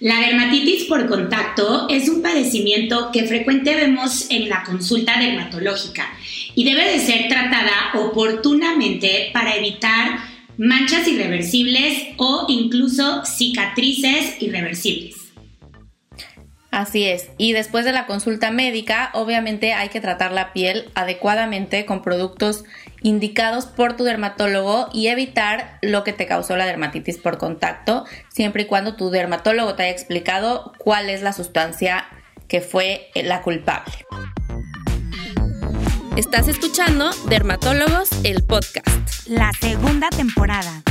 La dermatitis por contacto es un padecimiento que frecuente vemos en la consulta dermatológica y debe de ser tratada oportunamente para evitar manchas irreversibles o incluso cicatrices irreversibles. Así es, y después de la consulta médica, obviamente hay que tratar la piel adecuadamente con productos indicados por tu dermatólogo y evitar lo que te causó la dermatitis por contacto, siempre y cuando tu dermatólogo te haya explicado cuál es la sustancia que fue la culpable. Estás escuchando Dermatólogos, el podcast. La segunda temporada.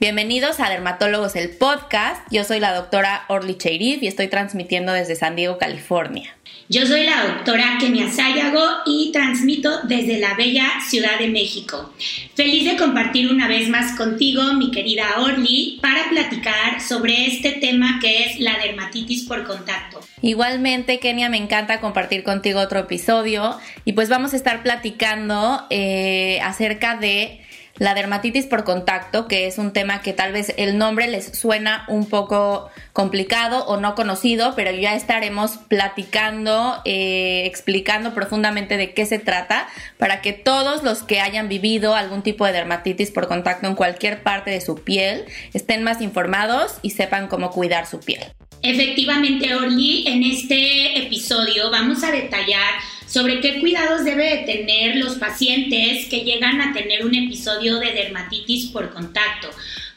Bienvenidos a Dermatólogos el Podcast. Yo soy la doctora Orly Cheirif y estoy transmitiendo desde San Diego, California. Yo soy la doctora Kenia Sayago y transmito desde la bella Ciudad de México. Feliz de compartir una vez más contigo, mi querida Orly, para platicar sobre este tema que es la dermatitis por contacto. Igualmente, Kenia, me encanta compartir contigo otro episodio y pues vamos a estar platicando eh, acerca de la dermatitis por contacto, que es un tema que tal vez el nombre les suena un poco complicado o no conocido, pero ya estaremos platicando, eh, explicando profundamente de qué se trata, para que todos los que hayan vivido algún tipo de dermatitis por contacto en cualquier parte de su piel estén más informados y sepan cómo cuidar su piel. Efectivamente, Orly, en este episodio vamos a detallar sobre qué cuidados debe tener los pacientes que llegan a tener un episodio de dermatitis por contacto,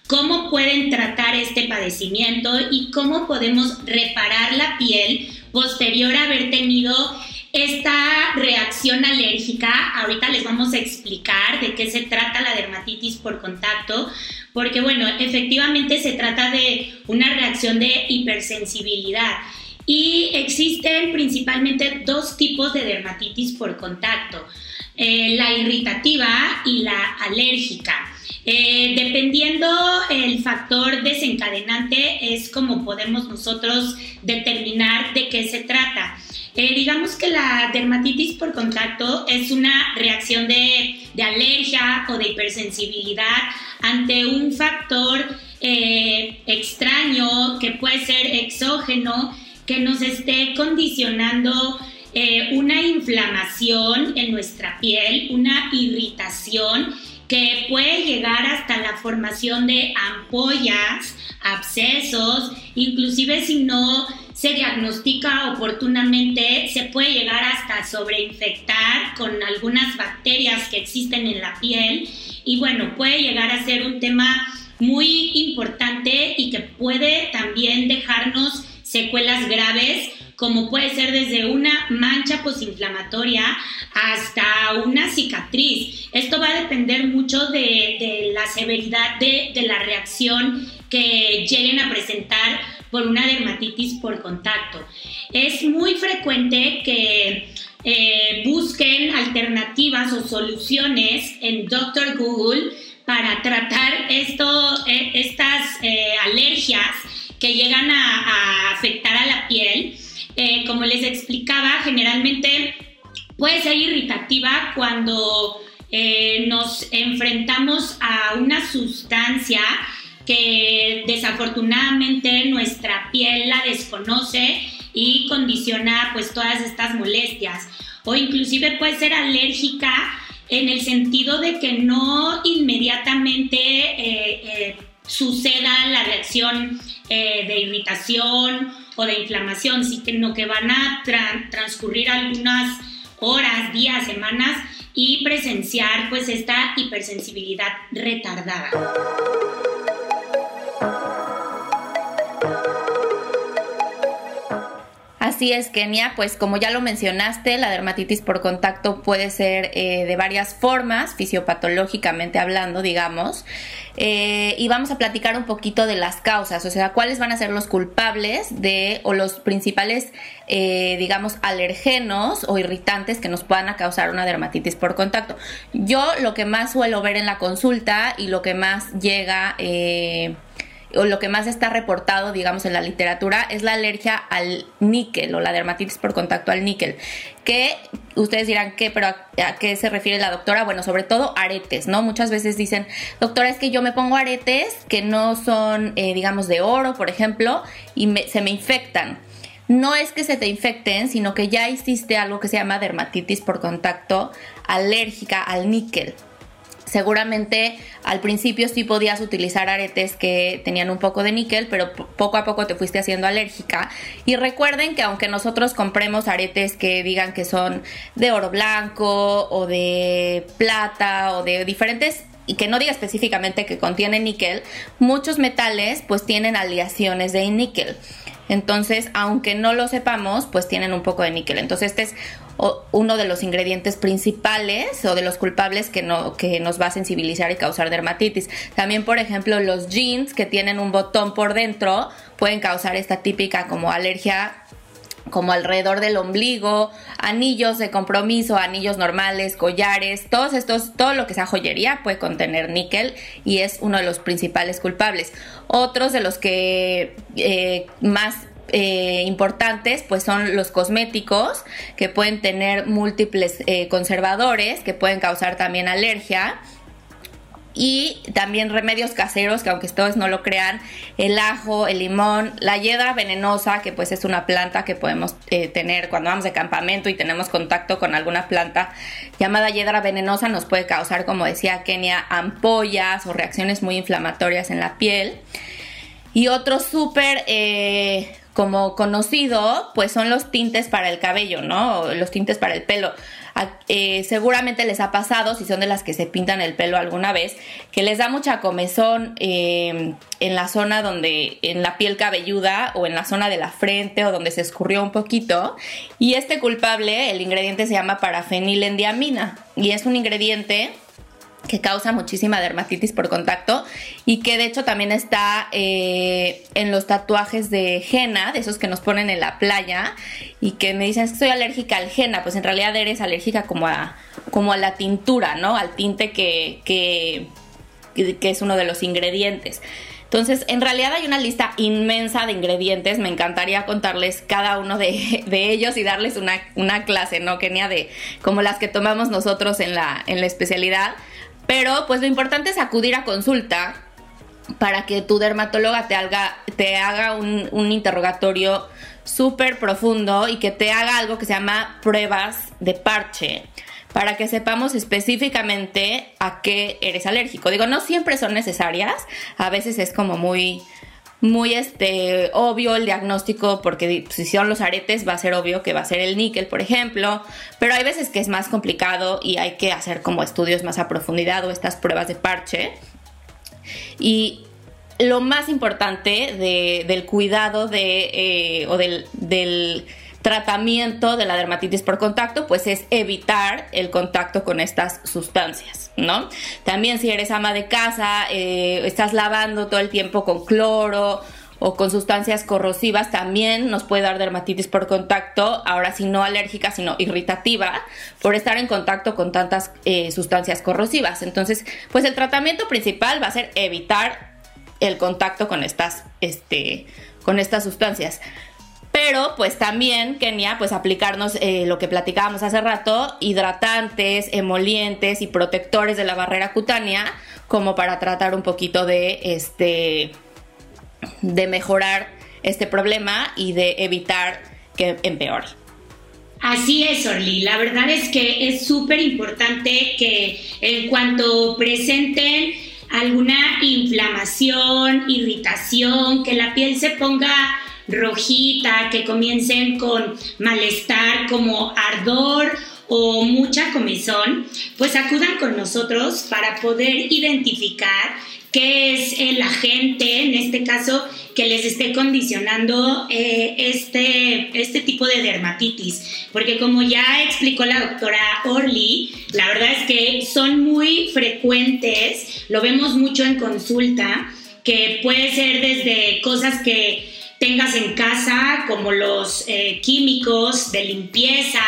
cómo pueden tratar este padecimiento y cómo podemos reparar la piel posterior a haber tenido esta reacción alérgica. Ahorita les vamos a explicar de qué se trata la dermatitis por contacto, porque bueno, efectivamente se trata de una reacción de hipersensibilidad y existen principalmente dos tipos de dermatitis por contacto, eh, la irritativa y la alérgica. Eh, dependiendo el factor desencadenante es como podemos nosotros determinar de qué se trata. Eh, digamos que la dermatitis por contacto es una reacción de, alergia o de hipersensibilidad ante un factor extraño que puede ser exógeno que nos esté condicionando eh, una inflamación en nuestra piel, una irritación que puede llegar hasta la formación de ampollas, abscesos, inclusive si no se diagnostica oportunamente, se puede llegar hasta sobreinfectar con algunas bacterias que existen en la piel y bueno, puede llegar a ser un tema muy importante y que puede también dejarnos secuelas graves, como puede ser desde una mancha posinflamatoria hasta una cicatriz. Esto va a depender mucho de, la severidad de, la reacción que lleguen a presentar por una dermatitis por contacto. Es muy frecuente que eh, busquen alternativas o soluciones en Doctor Google para tratar esto, eh, estas eh, alergias que llegan a, afectar a la piel. Eh, como les explicaba, generalmente puede ser irritativa cuando eh, nos enfrentamos a una sustancia que desafortunadamente nuestra piel la desconoce y condiciona pues todas estas molestias o inclusive puede ser alérgica en el sentido de que no inmediatamente eh, suceda la reacción eh, de irritación o de inflamación, sino que van a transcurrir algunas horas, días, semanas y presenciar pues esta hipersensibilidad retardada. Así es, Kenia, pues como ya lo mencionaste, la dermatitis por contacto puede ser eh, de varias formas, fisiopatológicamente hablando, digamos, eh, y vamos a platicar un poquito de las causas, o sea, cuáles van a ser los culpables de o los principales, eh, digamos, alergenos o irritantes que nos puedan causar una dermatitis por contacto. Yo lo que más suelo ver en la consulta y lo que más llega o lo que más está reportado, digamos, en la literatura es la alergia al níquel o la dermatitis por contacto al níquel. Que ustedes dirán, ¿qué? ¿Pero a, qué se refiere la doctora? Bueno, sobre todo aretes, ¿no? Muchas veces dicen, doctora, es que yo me pongo aretes que no son, eh, digamos, de oro, por ejemplo, y se me infectan no es que se te infecten, sino que ya hiciste algo que se llama dermatitis por contacto alérgica al níquel. Seguramente al principio sí podías utilizar aretes que tenían un poco de níquel, pero poco a poco te fuiste haciendo alérgica. Y recuerden que aunque nosotros compremos aretes que digan que son de oro blanco o de plata o de diferentes y que no diga específicamente que contiene níquel, muchos metales pues tienen aleaciones de níquel. Entonces, aunque no lo sepamos, pues tienen un poco de níquel. Entonces, este es uno de los ingredientes principales o de los culpables que, no, que nos va a sensibilizar y causar dermatitis. También, por ejemplo, los jeans que tienen un botón por dentro pueden causar esta típica como alergia como alrededor del ombligo, anillos de compromiso, anillos normales, collares, todos estos, todo lo que sea joyería puede contener níquel y es uno de los principales culpables. Otros de los que eh, más eh, importantes pues son los cosméticos que pueden tener múltiples eh, conservadores que pueden causar también alergia y también remedios caseros que aunque ustedes no lo crean, el ajo, el limón, la hiedra venenosa que pues es una planta que podemos eh, tener cuando vamos de campamento y tenemos contacto con alguna planta llamada hiedra venenosa nos puede causar como decía Kenia ampollas o reacciones muy inflamatorias en la piel. Y otro súper como conocido pues son los tintes para el cabello, ¿no? Los tintes para el pelo eh, seguramente les ha pasado, si son de las que se pintan el pelo alguna vez, que les da mucha comezón eh, en la zona donde, en la piel cabelluda o en la zona de la frente o donde se escurrió un poquito. Y este culpable, el ingrediente se llama parafenilendiamina y es un ingrediente que causa muchísima dermatitis por contacto y que de hecho también está eh, en los tatuajes de henna, de esos que nos ponen en la playa y que me dicen que soy alérgica al henna, pues en realidad eres alérgica como a, como a la tintura, ¿no? Al tinte que, que, que es uno de los ingredientes. Entonces, en realidad hay una lista inmensa de ingredientes. Me encantaría contarles cada uno de, ellos y darles una, una, clase, ¿no, Kenia? De como las que tomamos nosotros en la, en la especialidad. Pero pues lo importante es acudir a consulta para que tu dermatóloga te haga, te haga un, un interrogatorio súper profundo y que te haga algo que se llama pruebas de parche para que sepamos específicamente a qué eres alérgico. Digo, no siempre son necesarias, a veces es como muy muy este obvio el diagnóstico porque si son los aretes va a ser obvio que va a ser el níquel, por ejemplo, pero hay veces que es más complicado y hay que hacer como estudios más a profundidad o estas pruebas de parche. Y lo más importante del cuidado de, eh, o del, del tratamiento de la dermatitis por contacto, pues es evitar el contacto con estas sustancias, ¿no? También si eres ama de casa, eh, estás lavando todo el tiempo con cloro o con sustancias corrosivas, también nos puede dar dermatitis por contacto, ahora sí no alérgica, sino irritativa, por estar en contacto con tantas eh, sustancias corrosivas. Entonces, pues el tratamiento principal va a ser evitar el contacto con estas, este, con estas sustancias. Pero pues también, Kenia, pues aplicarnos eh, lo que platicábamos hace rato, hidratantes, emolientes y protectores de la barrera cutánea, como para tratar un poquito de este de mejorar este problema y de evitar que empeore. Así es, Orly. La verdad es que es súper importante que en cuanto presenten alguna inflamación, irritación, que la piel se ponga rojita, que comiencen con malestar como ardor o mucha comezón, pues acudan con nosotros para poder identificar qué es el agente, en este caso, que les esté condicionando eh, este, este tipo de dermatitis. Porque como ya explicó la doctora Orly, la verdad es que son muy frecuentes, lo vemos mucho en consulta, que puede ser desde cosas que tengas en casa, como los eh, químicos de limpieza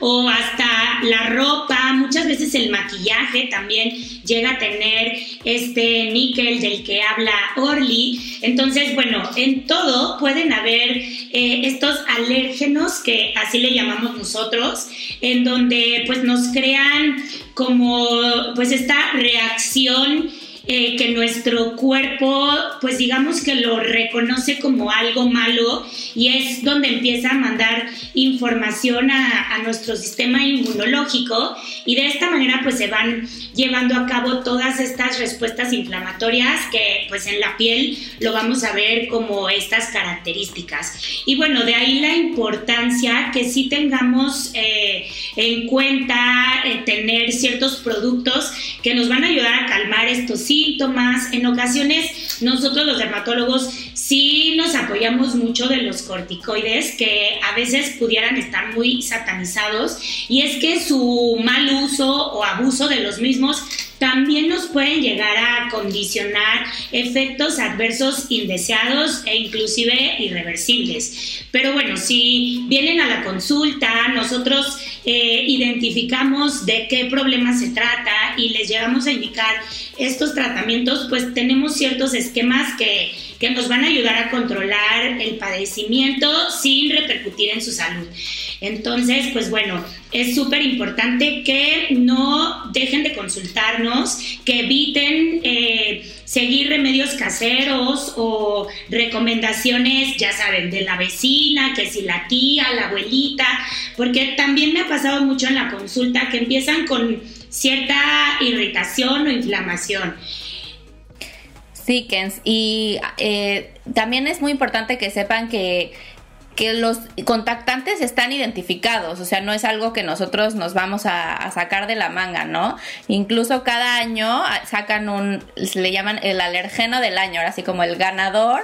o hasta la ropa, muchas veces el maquillaje también llega a tener este níquel del que habla Orly. Entonces, bueno, en todo pueden haber eh, estos alérgenos que así le llamamos nosotros, en donde pues nos crean como pues esta reacción eh, que nuestro cuerpo, pues digamos que lo reconoce como algo malo y es donde empieza a mandar información a, nuestro sistema inmunológico y de esta manera pues se van llevando a cabo todas estas respuestas inflamatorias que pues en la piel lo vamos a ver como estas características. Y bueno, de ahí la importancia que sí tengamos eh, en cuenta eh, tener ciertos productos que nos van a ayudar a calmar estos síntomas. En ocasiones nosotros los dermatólogos sí nos apoyamos mucho de los corticoides que a veces pudieran estar muy satanizados y es que su mal uso o abuso de los mismos también nos pueden llegar a condicionar efectos adversos indeseados e inclusive irreversibles. Pero bueno, si vienen a la consulta, nosotros eh, identificamos de qué problema se trata y les llegamos a indicar estos tratamientos, pues tenemos ciertos esquemas que, que nos van a ayudar a controlar el padecimiento sin repercutir en su salud. Entonces, pues bueno, es súper importante que no dejen de consultarnos, que eviten eh, seguir remedios caseros o recomendaciones, ya saben, de la vecina, que si la tía, la abuelita, porque también me ha pasado mucho en la consulta que empiezan con cierta irritación o inflamación. Sí, Kens, y eh, también es muy importante que sepan que que los contactantes están identificados, o sea, no es algo que nosotros nos vamos a, sacar de la manga, ¿no? Incluso cada año sacan un, le llaman el alergeno del año, ahora así como el ganador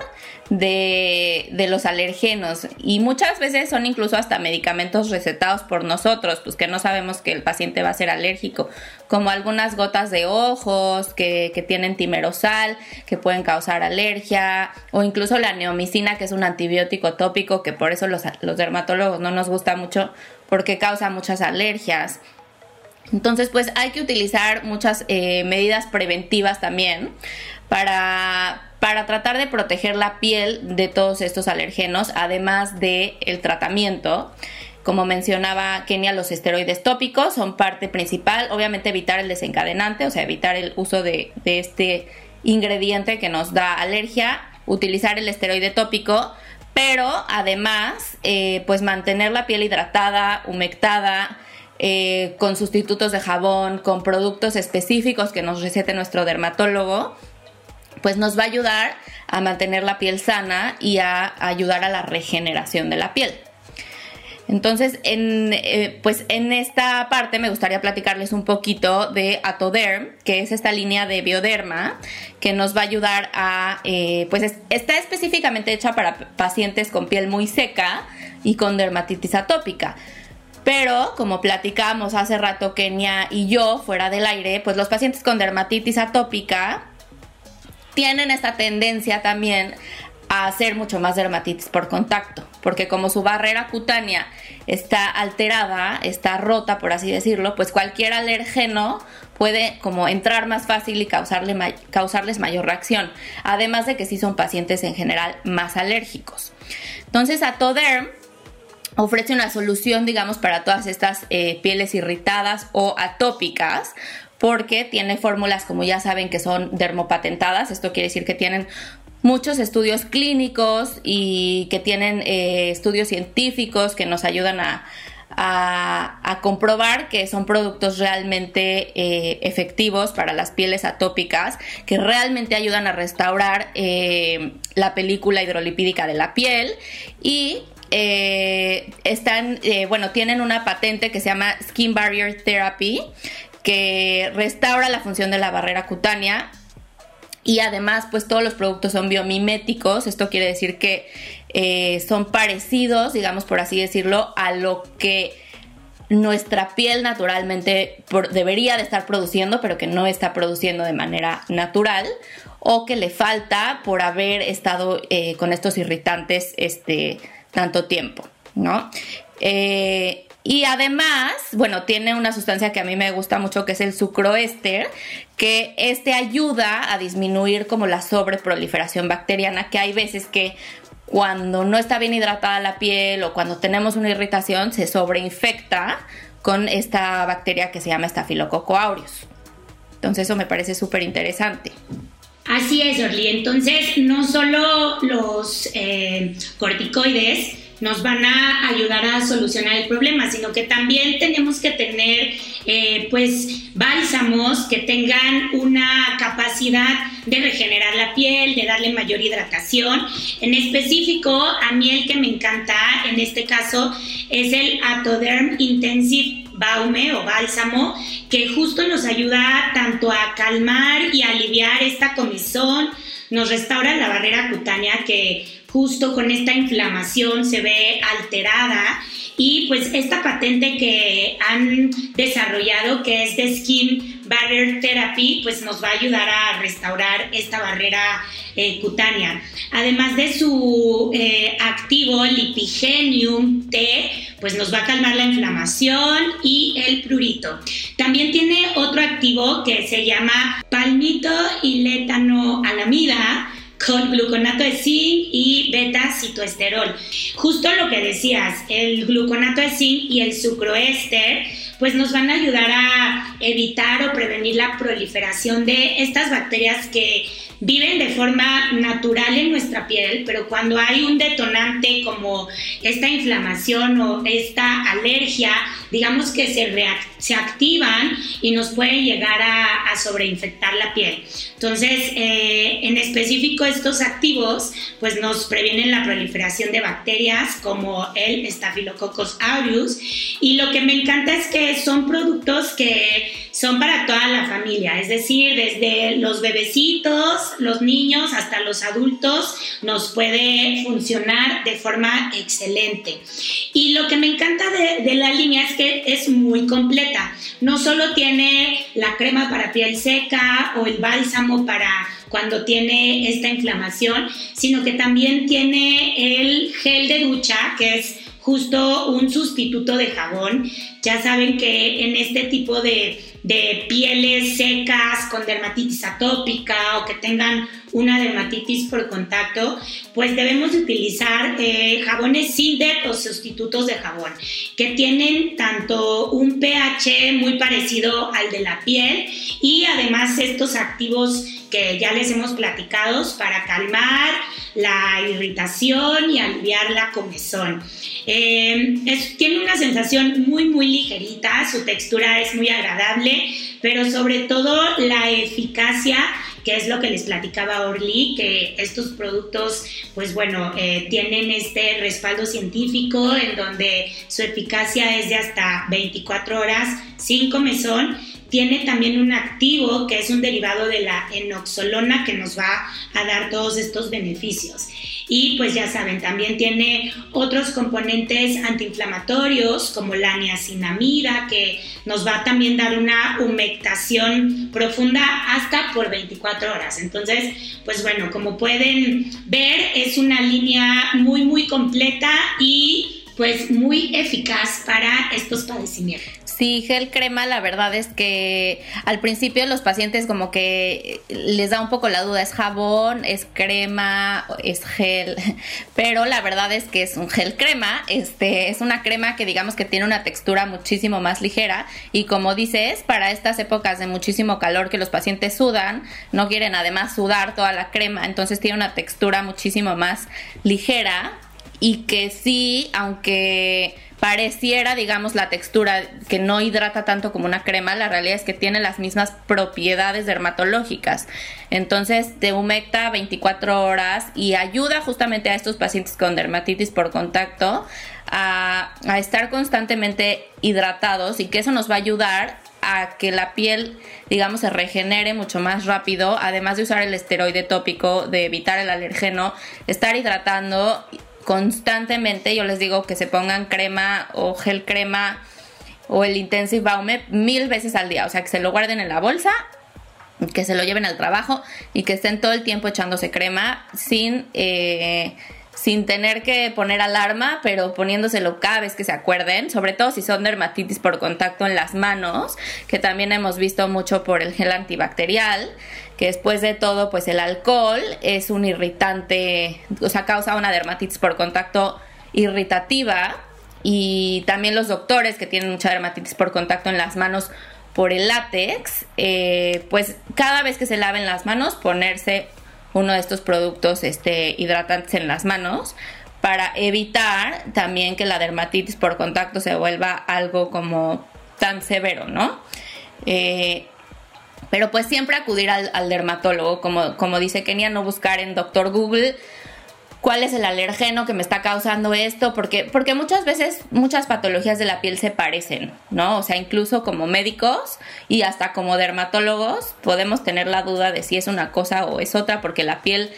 de, de, los alergenos y muchas veces son incluso hasta medicamentos recetados por nosotros, pues que no sabemos que el paciente va a ser alérgico, como algunas gotas de ojos que, que tienen timerosal, que pueden causar alergia, o incluso la neomicina, que es un antibiótico tópico, que por eso los, los dermatólogos no nos gusta mucho, porque causa muchas alergias. Entonces, pues hay que utilizar muchas eh, medidas preventivas también para, para tratar de proteger la piel de todos estos alergenos, además del el tratamiento. Como mencionaba Kenia, los esteroides tópicos son parte principal. Obviamente evitar el desencadenante, o sea, evitar el uso de, este ingrediente que nos da alergia, utilizar el esteroide tópico, pero además, eh, pues mantener la piel hidratada, humectada, eh, con sustitutos de jabón, con productos específicos que nos recete nuestro dermatólogo pues nos va a ayudar a mantener la piel sana y a ayudar a la regeneración de la piel. Entonces, en, eh, pues en esta parte me gustaría platicarles un poquito de Atoderm, que es esta línea de bioderma que nos va a ayudar a, eh, pues está específicamente hecha para pacientes con piel muy seca y con dermatitis atópica. Pero, como platicamos hace rato Kenia y yo fuera del aire, pues los pacientes con dermatitis atópica tienen esta tendencia también a hacer mucho más dermatitis por contacto, porque como su barrera cutánea está alterada, está rota, por así decirlo, pues cualquier alergeno puede como entrar más fácil y causarle causarles mayor reacción, además de que sí son pacientes en general más alérgicos. Entonces, Atoderm ofrece una solución, digamos, para todas estas eh, pieles irritadas o atópicas, porque tiene fórmulas, como ya saben, que son dermopatentadas. Esto quiere decir que tienen muchos estudios clínicos y que tienen eh, estudios científicos que nos ayudan a, comprobar que son productos realmente eh, efectivos para las pieles atópicas, que realmente ayudan a restaurar eh, la película hidrolipídica de la piel y están, bueno, tienen una patente que se llama Skin Barrier Therapy, que restaura la función de la barrera cutánea y además pues todos los productos son biomiméticos, esto quiere decir que eh, son parecidos, digamos por así decirlo, a lo que nuestra piel naturalmente debería de estar produciendo, pero que no está produciendo de manera natural, o que le falta por haber estado eh, con estos irritantes este, tanto tiempo, ¿no? Eh, Y además, bueno, tiene una sustancia que a mí me gusta mucho que es el sucroéster, que este ayuda a disminuir como la sobreproliferación bacteriana, que hay veces que cuando no está bien hidratada la piel o cuando tenemos una irritación se sobreinfecta con esta bacteria que se llama Staphylococcus aureus. Entonces eso me parece súper interesante. Así es, Orly. Entonces, no solo los eh, corticoides nos van a ayudar a solucionar el problema, sino que también tenemos que tener eh, pues bálsamos que tengan una capacidad de regenerar la piel, de darle mayor hidratación. En específico, a mí el que me encanta en este caso es el Atoderm Intensive Baume o bálsamo, que justo nos ayuda tanto a calmar y aliviar esta comezón, nos restaura la barrera cutánea que justo con esta inflamación se ve alterada y pues esta patente que han desarrollado que es de Skin Barrier Therapy pues nos va a ayudar a restaurar esta barrera eh, cutánea. Además de su eh, activo Lipigenium T, pues nos va a calmar la inflamación y el prurito. También tiene otro activo que se llama palmito y letano alamida con gluconato de zinc y beta-citoesterol. Justo lo que decías, el gluconato de zinc y el sucroéster pues nos van a ayudar a evitar o prevenir la proliferación de estas bacterias que viven de forma natural en nuestra piel, pero cuando hay un detonante como esta inflamación o esta alergia, digamos que se, se activan y nos pueden llegar a, sobreinfectar la piel. Entonces, eh, en específico estos activos, pues nos previenen la proliferación de bacterias como el Staphylococcus aureus y lo que me encanta es que son productos que son para toda la familia, es decir, desde los bebecitos, los niños hasta los adultos nos puede funcionar de forma excelente. Y lo que me encanta de, la línea es que es muy completa. No solo tiene la crema para piel seca o el bálsamo para cuando tiene esta inflamación, sino que también tiene el gel de ducha, que es justo un sustituto de jabón. Ya saben que en este tipo de de pieles secas con dermatitis atópica o que tengan una dermatitis por contacto, pues debemos utilizar eh, jabones Cinder o sustitutos de jabón, que tienen tanto un pH muy parecido al de la piel y además estos activos que ya les hemos platicado para calmar la irritación y aliviar la comezón. Eh, tiene una sensación muy, muy ligerita, su textura es muy agradable, pero sobre todo la eficacia que es lo que les platicaba Orly, que estos productos, pues bueno, eh, tienen este respaldo científico en donde su eficacia es de hasta 24 horas sin comezón tiene también un activo que es un derivado de la enoxolona que nos va a dar todos estos beneficios. Y pues ya saben, también tiene otros componentes antiinflamatorios como la niacinamida que nos va a también dar una humectación profunda hasta por 24 horas. Entonces, pues bueno, como pueden ver, es una línea muy, muy completa y pues muy eficaz para estos padecimientos. Sí, gel crema, la verdad es que al principio los pacientes como que les da un poco la duda, es jabón, es crema, es gel, pero la verdad es que es un gel crema, este es una crema que digamos que tiene una textura muchísimo más ligera y como dices, para estas épocas de muchísimo calor que los pacientes sudan, no quieren además sudar toda la crema, entonces tiene una textura muchísimo más ligera y que sí, aunque pareciera, digamos, la textura que no hidrata tanto como una crema, la realidad es que tiene las mismas propiedades dermatológicas. Entonces, te humecta 24 horas y ayuda justamente a estos pacientes con dermatitis por contacto a, estar constantemente hidratados y que eso nos va a ayudar a que la piel, digamos, se regenere mucho más rápido, además de usar el esteroide tópico, de evitar el alergeno, estar hidratando constantemente. Yo les digo que se pongan crema o gel crema o el Intensive Baume mil veces al día. O sea, que se lo guarden en la bolsa, que se lo lleven al trabajo y que estén todo el tiempo echándose crema sin, eh, sin tener que poner alarma, pero poniéndoselo cada vez que se acuerden, sobre todo si son dermatitis por contacto en las manos, que también hemos visto mucho por el gel antibacterial, que después de todo, pues el alcohol es un irritante, o sea, causa una dermatitis por contacto irritativa y también los doctores que tienen mucha dermatitis por contacto en las manos por el látex, eh, pues cada vez que se laven las manos ponerse uno de estos productos este, hidratantes en las manos para evitar también que la dermatitis por contacto se vuelva algo como tan severo, ¿no? Eh, pero pues siempre acudir al, al, dermatólogo, como, como dice Kenia, no buscar en Doctor Google cuál es el alergeno que me está causando esto, porque, porque muchas veces muchas patologías de la piel se parecen, ¿no? O sea, incluso como médicos y hasta como dermatólogos podemos tener la duda de si es una cosa o es otra, porque la piel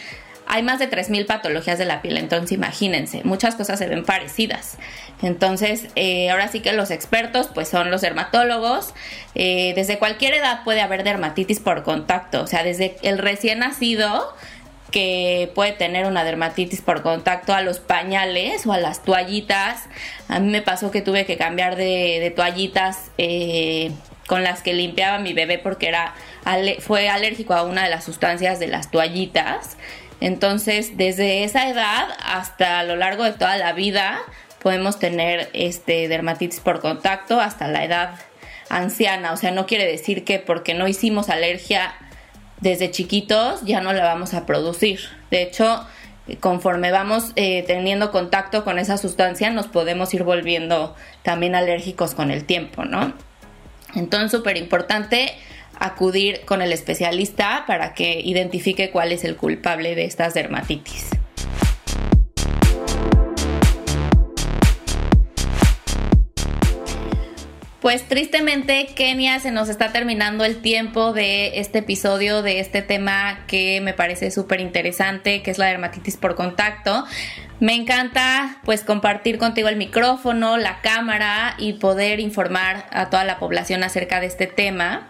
hay más de 3.000 patologías de la piel, entonces imagínense, muchas cosas se ven parecidas. Entonces, eh, ahora sí que los expertos pues son los dermatólogos. Eh, desde cualquier edad puede haber dermatitis por contacto, o sea, desde el recién nacido que puede tener una dermatitis por contacto a los pañales o a las toallitas. A mí me pasó que tuve que cambiar de, toallitas eh, con las que limpiaba mi bebé porque era fue alérgico a una de las sustancias de las toallitas. Entonces, desde esa edad hasta a lo largo de toda la vida podemos tener este dermatitis por contacto hasta la edad anciana, o sea, no quiere decir que porque no hicimos alergia desde chiquitos ya no la vamos a producir. De hecho, conforme vamos eh, teniendo contacto con esa sustancia, nos podemos ir volviendo también alérgicos con el tiempo, ¿no? Entonces, súper importante acudir con el especialista para que identifique cuál es el culpable de estas dermatitis. Pues tristemente, Kenia, se nos está terminando el tiempo de este episodio, de este tema que me parece súper interesante, que es la dermatitis por contacto. Me encanta pues compartir contigo el micrófono, la cámara y poder informar a toda la población acerca de este tema.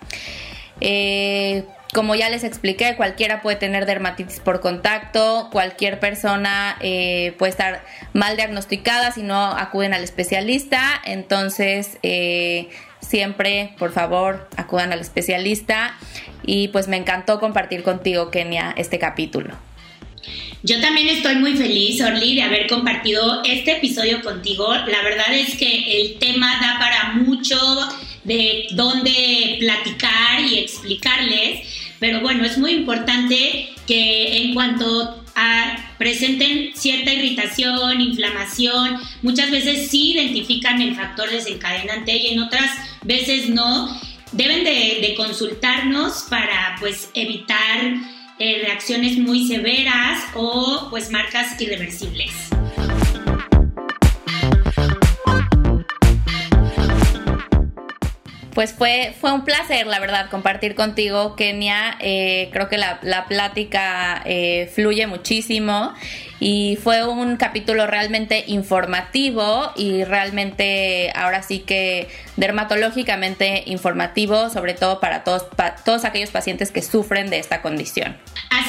Eh, como ya les expliqué, cualquiera puede tener dermatitis por contacto, cualquier persona eh, puede estar mal diagnosticada si no acuden al especialista, entonces eh, siempre, por favor, acudan al especialista y pues me encantó compartir contigo, Kenia, este capítulo. Yo también estoy muy feliz, Orly, de haber compartido este episodio contigo. La verdad es que el tema da para mucho de dónde platicar y explicarles, pero bueno, es muy importante que en cuanto a presenten cierta irritación, inflamación, muchas veces sí identifican el factor desencadenante y en otras veces no, deben de, consultarnos para pues evitar eh, reacciones muy severas o pues marcas irreversibles. Pues fue, fue un placer, la verdad, compartir contigo, Kenia. Eh, creo que la, la plática eh, fluye muchísimo y fue un capítulo realmente informativo y realmente ahora sí que dermatológicamente informativo, sobre todo para todos, para todos aquellos pacientes que sufren de esta condición.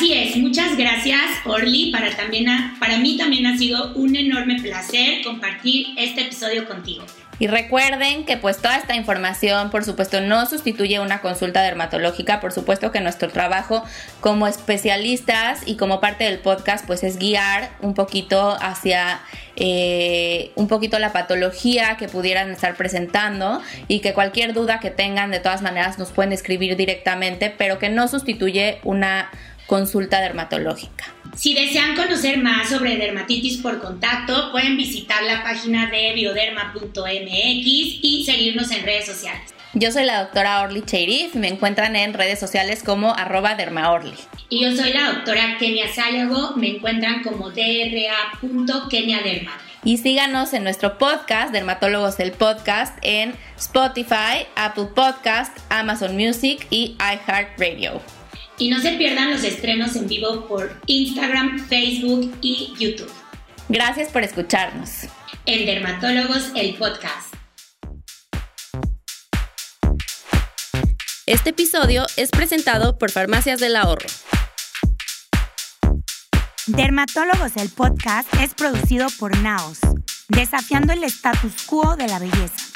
Así es, muchas gracias Orly, para, también para mí también ha sido un enorme placer compartir este episodio contigo. Y recuerden que pues toda esta información, por supuesto, no sustituye una consulta dermatológica. Por supuesto que nuestro trabajo como especialistas y como parte del podcast pues es guiar un poquito hacia eh, un poquito la patología que pudieran estar presentando y que cualquier duda que tengan de todas maneras nos pueden escribir directamente, pero que no sustituye una consulta dermatológica. Si desean conocer más sobre dermatitis por contacto, pueden visitar la página de bioderma.mx y seguirnos en redes sociales. Yo soy la doctora Orly Cheirif me encuentran en redes sociales como arroba dermaorly. Y yo soy la doctora Kenia Sayago, me encuentran como dra.keniaderma. Y síganos en nuestro podcast, Dermatólogos el Podcast, en Spotify, Apple Podcast, Amazon Music y iHeartRadio. Y no se pierdan los estrenos en vivo por Instagram, Facebook y YouTube. Gracias por escucharnos. En Dermatólogos, el podcast. Este episodio es presentado por Farmacias del Ahorro. Dermatólogos el podcast es producido por Naos, desafiando el status quo de la belleza.